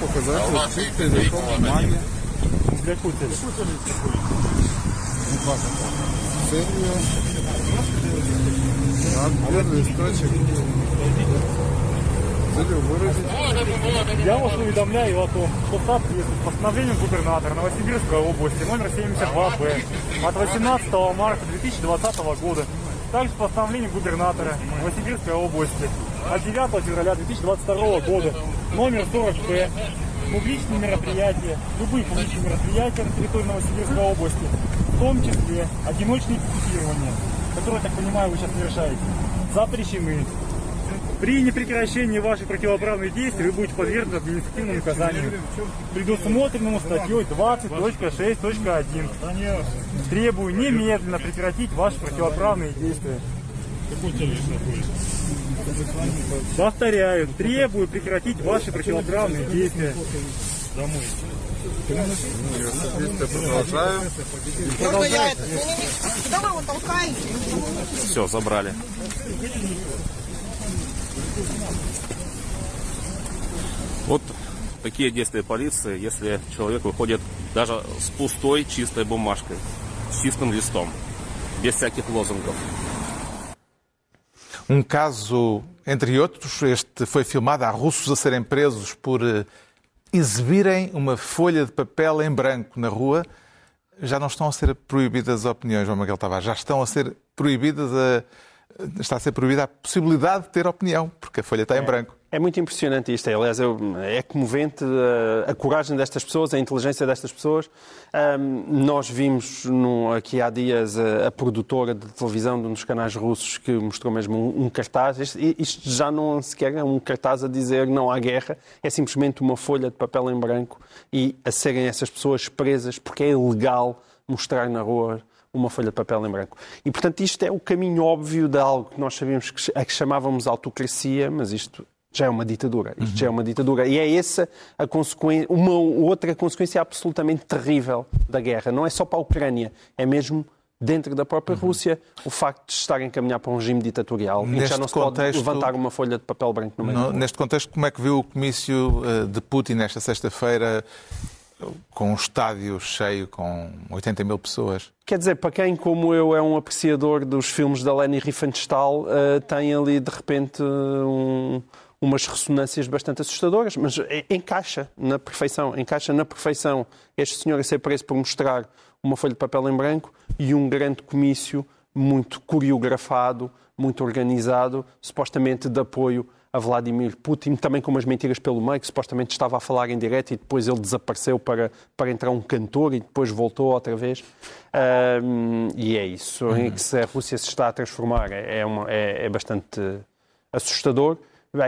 Показать? Вот чистый листок бумаги. Ну, Для цели? целью отбор листочек целью выразить Я вас уведомляю о том, что в соответствии с постановлением губернатора Новосибирской области номер 72-Б от 18 марта 2020 года, также с постановлением губернатора Новосибирской области от 9 февраля 2022 года номер 40-Б публичные мероприятия, любые публичные мероприятия на территории Новосибирской области, в том числе одиночные пикетирования, которые, так понимаю, вы сейчас совершаете, запрещены. При непрекращении ваших противоправных действий вы будете подвергнуты административному наказанию, предусмотренному статьей 20.6.1. Требую немедленно прекратить ваши противоправные действия. Повторяю, требую прекратить ваши противоправные действия. Куда вы его толкаете? Все, забрали. Вот такие действия полиции, если человек выходит даже с пустой чистой бумажкой, с чистым листом, без всяких лозунгов. Um caso, entre outros, este foi filmado. Há russos a serem presos por eh, exibirem uma folha de papel em branco na rua. Já não estão a ser proibidas opiniões, João Miguel Tavares. Já estão a ser proibidas a. Está a ser proibida a possibilidade de ter opinião, porque a folha está em branco. É muito impressionante isto. Aliás, é comovente a, a coragem destas pessoas, a inteligência destas pessoas. Nós vimos aqui há dias a, produtora de televisão de um dos canais russos que mostrou mesmo um, cartaz. Isto, já não sequer é um cartaz a dizer não há guerra, é simplesmente uma folha de papel em branco e a serem essas pessoas presas porque é ilegal mostrar na rua uma folha de papel em branco. E, portanto, isto é o caminho óbvio de algo que nós sabíamos que, a que chamávamos autocracia, mas isto já é uma ditadura. Isto já é uma ditadura. E é essa a consequência, uma outra consequência absolutamente terrível da guerra. Não é só para a Ucrânia, é mesmo dentro da própria Rússia o facto de estar a encaminhar para um regime ditatorial em que já Neste não se contexto- pode levantar uma folha de papel branco no meio. No- neste contexto, como é que viu o comício eh, de Putin nesta sexta-feira com um estádio cheio com 80 mil pessoas? Quer dizer, para quem, como eu, é um apreciador dos filmes da Leni Riefenstahl, eh, tem ali, de repente, um- umas ressonâncias bastante assustadoras, mas eh, encaixa na perfeição, encaixa na perfeição este senhor a ser preso por mostrar uma folha de papel em branco e um grande comício muito coreografado, muito organizado, supostamente de apoio a Vladimir Putin, também com umas mentiras pelo meio, que supostamente estava a falar em direto e depois ele desapareceu para, para entrar um cantor e depois voltou outra vez. Ahm, e é isso em que a Rússia se está a transformar. É, uma- é- é bastante assustador,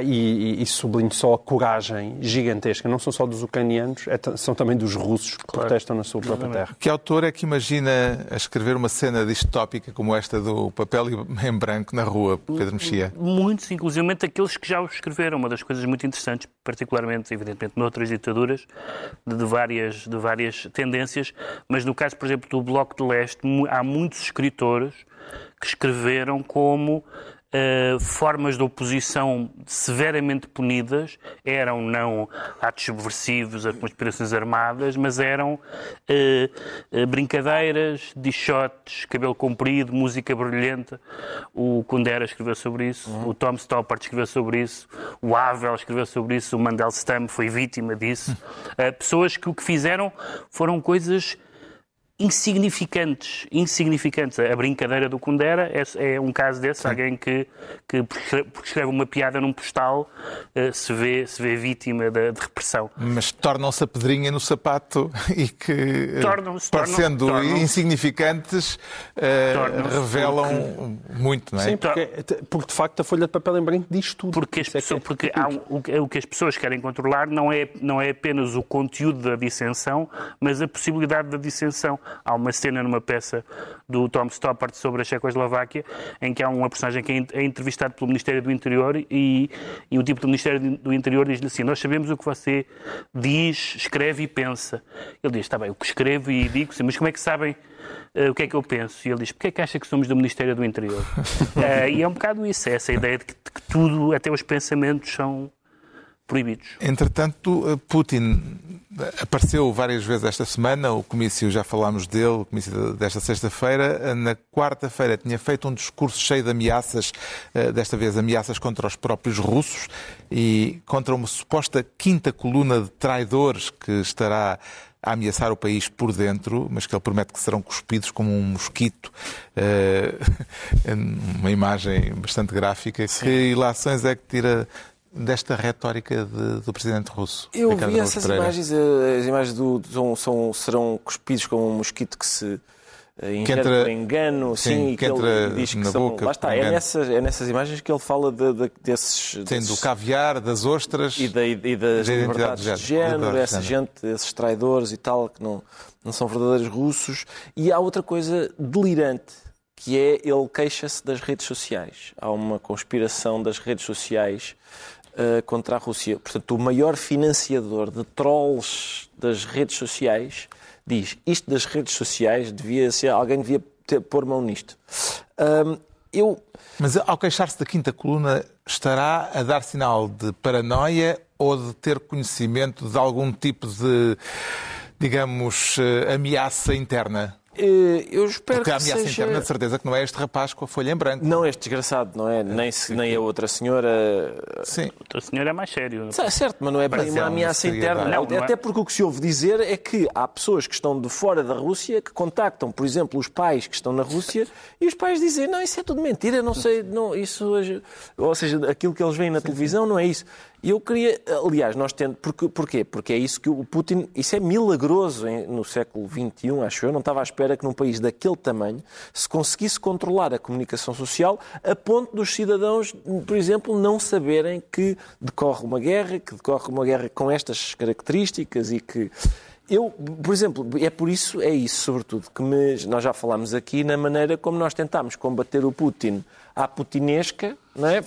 E, e, e sublinho só a coragem gigantesca, não são só dos ucranianos, é são também dos russos que protestam na sua própria terra. Que autor é que imagina a escrever uma cena distópica como esta do papel em branco na rua, Pedro Mexia? Muitos, inclusive aqueles que já o escreveram. Uma das coisas muito interessantes, particularmente, evidentemente, noutras ditaduras, de, de várias, de várias tendências, mas no caso, por exemplo, do Bloco de Leste, há muitos escritores que escreveram como eh, formas de oposição severamente punidas eram não atos subversivos, a conspirações armadas, mas eram eh, brincadeiras, dichotes, cabelo comprido, música brilhante. O Kundera escreveu sobre isso, o Tom Stoppard escreveu sobre isso, o Havel escreveu sobre isso, o Mandelstam foi vítima disso. Eh, pessoas que o que fizeram foram coisas insignificantes, insignificantes. A brincadeira do Kundera é, é um caso desse, alguém que, que porque escreve uma piada num postal eh, se, vê, se vê vítima da- de, repressão. Mas tornam-se a pedrinha no sapato e que, eh, Tornam-se, parecendo tornam- insignificantes, eh, revelam muito, não é? Sim, porque, porque de facto a folha de papel em branco diz tudo. Porque, as é que é pessoas, porque há um- o, que- o que as pessoas querem controlar não é, não é apenas o conteúdo da dissensão, mas a possibilidade da dissensão. Há uma cena numa peça do Tom Stoppard sobre a Checoslováquia em que há uma personagem que é é entrevistado pelo Ministério do Interior e, e o tipo do Ministério do Interior diz-lhe assim: Nós sabemos o que você diz, escreve e pensa. Ele diz: Está bem, o que escrevo e digo, sim, mas como é que sabem eh, o que é que eu penso? E ele diz, porque é que acha que somos do Ministério do Interior? Eh, e é um bocado isso, é essa ideia de que, de que tudo, até os pensamentos, são proibidos. Entretanto, eh, Putin apareceu várias vezes esta semana, o comício, já falámos dele, o comício desta sexta-feira. Na quarta-feira tinha feito um discurso cheio de ameaças, eh, desta vez ameaças contra os próprios russos e contra uma suposta quinta coluna de traidores que estará a ameaçar o país por dentro, mas que ele promete que serão cuspidos como um mosquito. Eh, uma imagem bastante gráfica. Que ilações é que tira desta retórica de- do presidente russo? Eu Ricardo vi essas Pereira? imagens, eh, as imagens do, são, são- serão cuspidos como um mosquito que se eh, ingere entra- por engano, sim, sim, que ele entra diz que na são... boca Lá está, é nessas, é nessas imagens que ele fala de, de- desses... Sim, do desses- caviar, das ostras. e, da, e das da liberdades de género, género, essa género. gente, esses traidores e tal, que não, não são verdadeiros russos. E há outra coisa delirante, que é ele queixa-se das redes sociais. Há uma conspiração das redes sociais eh, contra a Rússia. Portanto, o maior financiador de trolls das redes sociais diz isto das redes sociais devia ser, alguém devia ter, pôr mão nisto. Ahm, eu Mas ao queixar-se da quinta coluna, estará a dar sinal de paranoia ou de ter conhecimento de algum tipo de, digamos, eh, ameaça interna? Eh, eu espero Porque a que ameaça seja... interna, de certeza, que não é este rapaz com a folha em branco. Não este desgraçado, não é? Nem, se- nem a outra senhora. Sim. O senhor é mais sério. É certo, mas não é bem uma uma ameaça interna. Não, não é. Até porque o que se ouve dizer é que há pessoas que estão de fora da Rússia que contactam, por exemplo, os pais que estão na Rússia e os pais dizem: Não, isso é tudo mentira, não sei, não, isso hoje. Ou seja, aquilo que eles veem na televisão não é isso. E eu queria, aliás, nós tendo. Porque, porquê? Porque é isso que o Putin. Isso é milagroso no século XXI, acho eu. Não estava à espera que num país daquele tamanho se conseguisse controlar a comunicação social a ponto dos cidadãos, por exemplo, não saberem que decorre uma guerra, que decorre uma guerra com estas características e que. Eu, por exemplo, é por isso, é isso, sobretudo, que me- nós já falámos aqui na maneira como nós tentámos combater o Putin à putinesca, não é?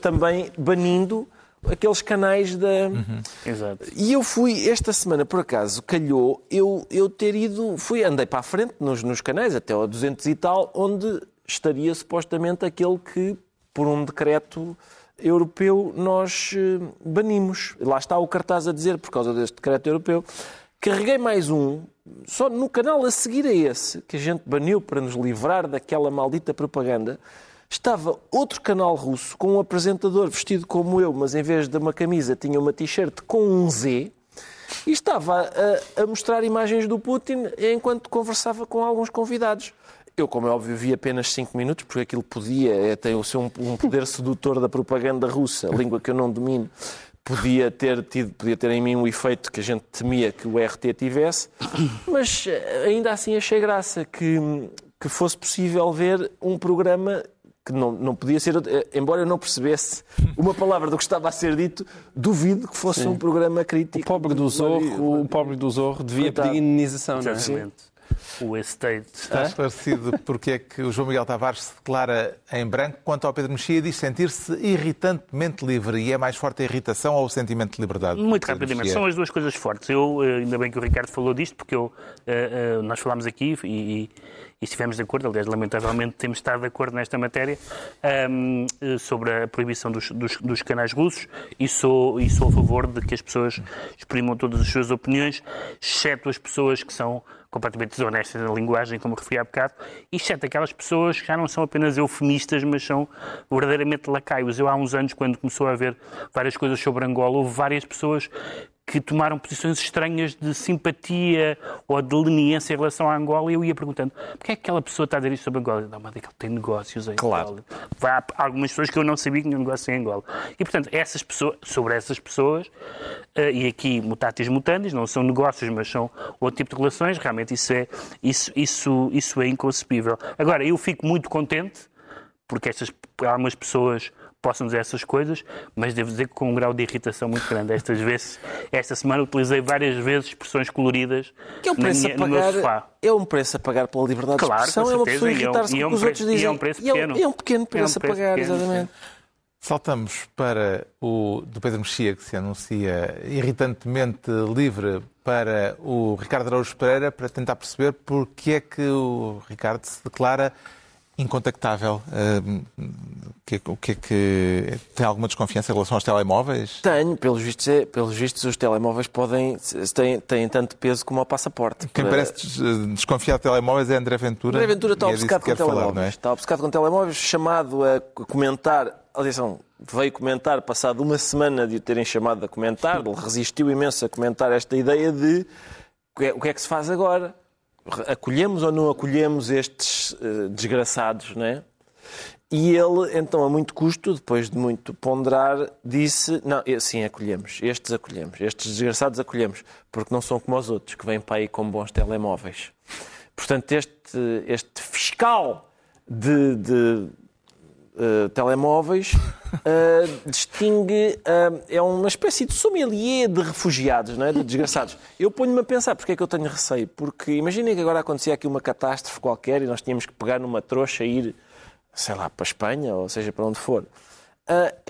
também banindo aqueles canais da. Exato. E eu fui, esta semana, por acaso, calhou eu, eu ter ido, fui, andei para a frente nos, nos canais, até ao 200 e tal, onde estaria supostamente aquele que, por um decreto europeu, nós eh, banimos. Lá está o cartaz a dizer, por causa deste decreto europeu. Carreguei mais um, só no canal a seguir a esse, que a gente baniu para nos livrar daquela maldita propaganda. Estava outro canal russo com um apresentador vestido como eu, mas em vez de uma camisa tinha uma t-shirt com um Z e estava a, a mostrar imagens do Putin enquanto conversava com alguns convidados. Eu, como é óbvio, vi apenas 5 minutos, porque aquilo podia, é, tem o seu um, um poder sedutor da propaganda russa, língua que eu não domino, podia ter tido, podia ter em mim um efeito que a gente temia que o RT tivesse, mas eh, ainda assim achei graça que, que fosse possível ver um programa que não, não podia ser. outra- eh, Embora eu não percebesse uma palavra do que estava a ser dito, duvido que fosse um programa crítico. O pobre do Zorro, o pobre do Zorro devia Coitado. pedir indenização, não é? O estate. Está esclarecido porque é que o João Miguel Tavares se declara em branco quanto ao Pedro Mexia diz sentir-se irritantemente livre e é mais forte a irritação ou o sentimento de liberdade? Muito Pedro rapidamente, Mexia? são as duas coisas fortes. Eu, eh, ainda bem que o Ricardo falou disto, porque eu, eh, eh, nós falámos aqui e, e- e estivemos de acordo, aliás, lamentavelmente temos estado de acordo nesta matéria, ahm, eh, sobre a proibição dos, dos- dos canais russos e sou, e sou a favor de que as pessoas exprimam todas as suas opiniões, exceto as pessoas que são completamente desonestas na linguagem, como referi há bocado, exceto aquelas pessoas que já não são apenas eufemistas, mas são verdadeiramente lacaios. Eu, há uns anos, quando começou a haver várias coisas sobre Angola, houve várias pessoas que tomaram posições estranhas de simpatia ou de leniência em relação à Angola e eu ia perguntando porquê é que aquela pessoa está a dizer isso sobre Angola? Não, mas é que ele tem negócios em Claro. Angola. Há algumas pessoas que eu não sabia que tinham negócio em Angola. E, portanto, essas pessoas, sobre essas pessoas, eh, e aqui mutatis mutandis, não são negócios, mas são outro tipo de relações, realmente isso é, isso, isso, isso é inconcebível. Agora, eu fico muito contente porque estas, algumas pessoas possam dizer essas coisas, mas devo dizer que com um grau de irritação muito grande. Estas vezes, esta semana utilizei várias vezes expressões coloridas Que é um preço minha- a no meu pagar. sofá. É um preço a pagar pela liberdade Claro, de expressão. É uma pessoa e é um- irritar-se e é com o um que os preço- outros dizem. e é um preço E é um- pequeno. é um pequeno É um preço a preço pagar, pequeno, exatamente. Saltamos para o do Pedro Mexia, que se anuncia irritantemente livre, para o Ricardo Araújo Pereira, para tentar perceber porque é que o Ricardo se declara incontactável. O que, é que- o que é que. Tem alguma desconfiança em relação aos telemóveis? Tenho, pelos vistos, é- pelos vistos os telemóveis podem, têm, têm tanto peso como o passaporte. Quem Para- parece des- desconfiar de telemóveis é André Ventura. André Ventura está é obcecado que com falar, telemóveis. não é? Está obcecado com telemóveis, chamado a comentar. Atenção, veio comentar, passado uma semana de o terem chamado a comentar, ele resistiu imenso a comentar esta ideia de o que é- o que é que se faz agora? Acolhemos ou não acolhemos estes eh, desgraçados, não é? E ele, então, a muito custo, depois de muito ponderar, disse: Não, sim, acolhemos, estes acolhemos, estes desgraçados acolhemos, porque não são como os outros, que vêm para aí com bons telemóveis. Portanto, este, este fiscal de, de, eh, telemóveis eh, distingue, eh, é uma espécie de sommelier de refugiados, não é? de desgraçados. Eu ponho-me a pensar, porque é que eu tenho receio? Porque imaginem que agora acontecia aqui uma catástrofe qualquer e nós tínhamos que pegar numa trouxa e ir, sei lá, para a Espanha, ou seja, para onde for.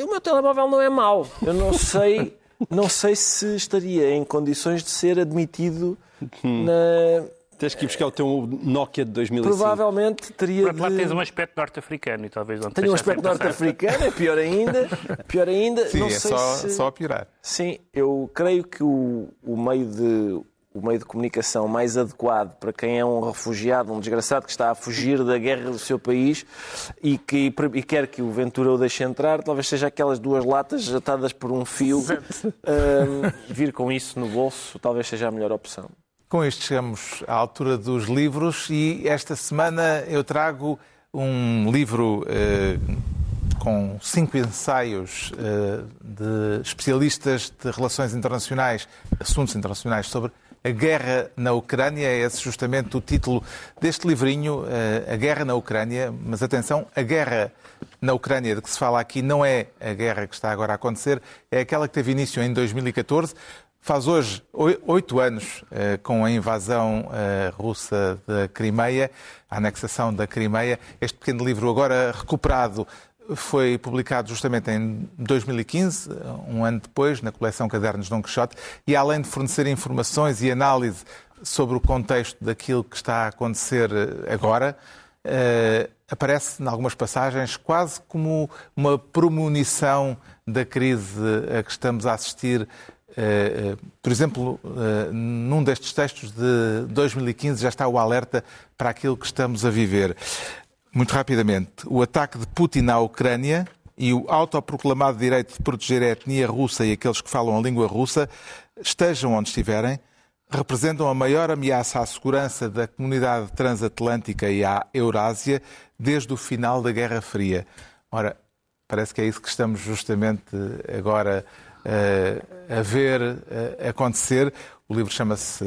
O meu telemóvel não é mau. Eu não sei, não sei se estaria em condições de ser admitido na... Tens que ir buscar o teu Nokia de 2005. Provavelmente teria Por outro lado, de... tens um aspecto norte-africano e talvez não te Tenho um aspecto norte-africano, é pior ainda. Pior ainda, Sim, não é sei só, se... só a piorar. Sim, eu creio que o, o meio de o meio de comunicação mais adequado para quem é um refugiado, um desgraçado que está a fugir da guerra do seu país e que e quer que o Ventura o deixe entrar, talvez seja aquelas duas latas atadas por um fio. Ahm, vir com isso no bolso talvez seja a melhor opção. Com isto chegamos à altura dos livros e esta semana eu trago um livro eh, com cinco ensaios eh, de especialistas de relações internacionais, assuntos internacionais sobre a guerra na Ucrânia. É esse justamente o título deste livrinho, eh, A Guerra na Ucrânia. Mas atenção, a guerra na Ucrânia de que se fala aqui não é a guerra que está agora a acontecer, é aquela que teve início em 2014. Faz hoje oi- oito anos eh, com a invasão eh, russa da Crimeia, a anexação da Crimeia. Este pequeno livro, agora recuperado, foi publicado justamente em 2015, um ano depois, na coleção Cadernos Dom Quixote, e além de fornecer informações e análise sobre o contexto daquilo que está a acontecer eh, agora, eh, aparece em algumas passagens quase como uma premonição da crise a que estamos a assistir. Eh, eh, Por exemplo, eh, num destes textos de 2015 já está o alerta para aquilo que estamos a viver. Muito rapidamente, o ataque de Putin à Ucrânia e o autoproclamado direito de proteger a etnia russa e aqueles que falam a língua russa, estejam onde estiverem, representam a maior ameaça à segurança da comunidade transatlântica e à Eurásia desde o final da Guerra Fria. Ora, parece que é isso que estamos justamente agora a ver eh, acontecer. O livro chama-se,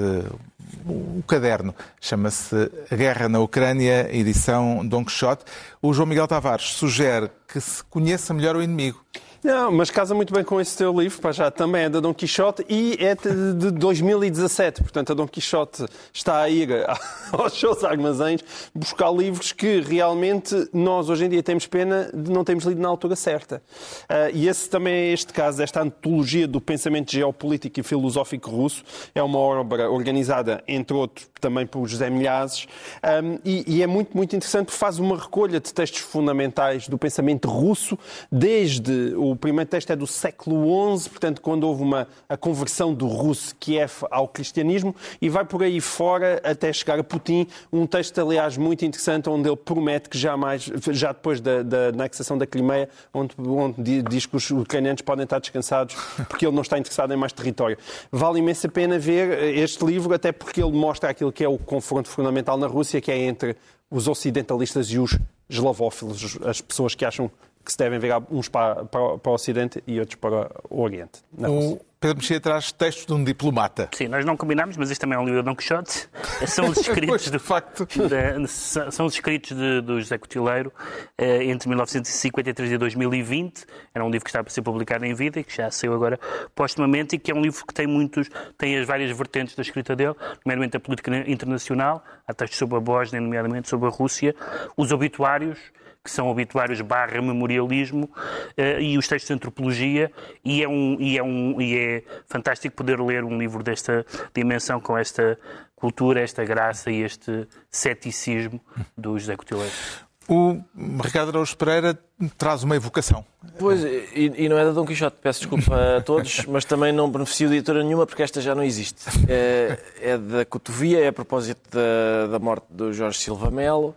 o caderno, chama-se A Guerra na Ucrânia, edição Dom Quixote. O João Miguel Tavares sugere que se conheça melhor o inimigo. Não, mas casa muito bem com esse teu livro, para já também é da Dom Quixote e é de de 2017. Portanto, a Dom Quixote está a ir aos seus armazéns buscar livros que realmente nós hoje em dia temos pena de não termos lido na altura certa. Ah, e esse também é este caso, esta antologia do pensamento geopolítico e filosófico russo. É uma obra organizada, entre outros, também por José Milhazes. E é muito, muito interessante porque faz uma recolha de textos fundamentais do pensamento russo, desde o primeiro texto é do século XI, portanto, quando houve uma, a conversão do russo Kiev ao cristianismo, e vai por aí fora até chegar a Putin. Um texto, aliás, muito interessante, onde ele promete que jamais, já depois da, da anexação da Crimeia, onde, onde diz que os ucranianos podem estar descansados porque ele não está interessado em mais território. Vale imensa pena ver este livro, até porque ele mostra aquilo que é o confronto fundamental na Rússia, que é entre os ocidentalistas e os eslavófilos, as pessoas que acham que se devem virar uns para, para, para o Ocidente e outros para o Oriente. O Pedro Mexia traz textos de um diplomata. Sim, nós não combinámos, mas este também é um livro de Don Quixote. São os escritos, Pois, de, de facto. da- são os escritos de- do José Cotileiro eh, entre 1953 e 2020. Era um livro que estava para ser publicado em vida e que já saiu agora postumamente e que é um livro que tem muitos, tem as várias vertentes da escrita dele, nomeadamente a política internacional, há textos sobre a Bósnia, nomeadamente sobre a Rússia, os obituários, que são obituários barra memorialismo eh, e os textos de antropologia e é, um, e, é um, e é fantástico poder ler um livro desta dimensão com esta cultura, esta graça e este ceticismo do José Cotileiro. O Ricardo Araújo Pereira traz uma evocação. Pois, e, e não é da Dom Quixote, peço desculpa a todos, mas também não beneficio de editora nenhuma porque esta já não existe. É, é da Cotovia, é a propósito da, da morte do Jorge Silva Melo.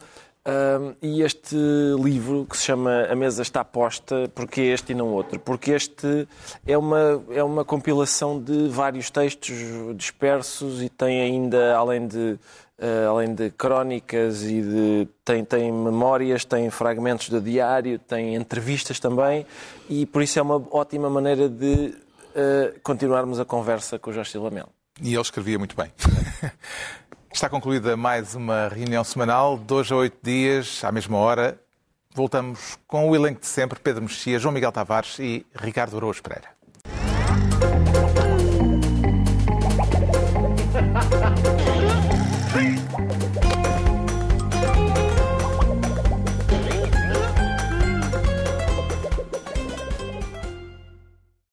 E este livro que se chama A Mesa Está Posta, porque este e não outro? Porque este é uma, é uma compilação de vários textos dispersos e tem ainda, além de, eh, além de crónicas e de. Tem, tem memórias, tem fragmentos de diário, tem entrevistas também, e por isso é uma ótima maneira de eh, continuarmos a conversa com o Jorge Silva Melo. E ele escrevia muito bem. Está concluída mais uma reunião semanal, hoje a oito dias, à mesma hora. Voltamos com o elenco de sempre, Pedro Mexia, João Miguel Tavares e Ricardo Araújo Pereira.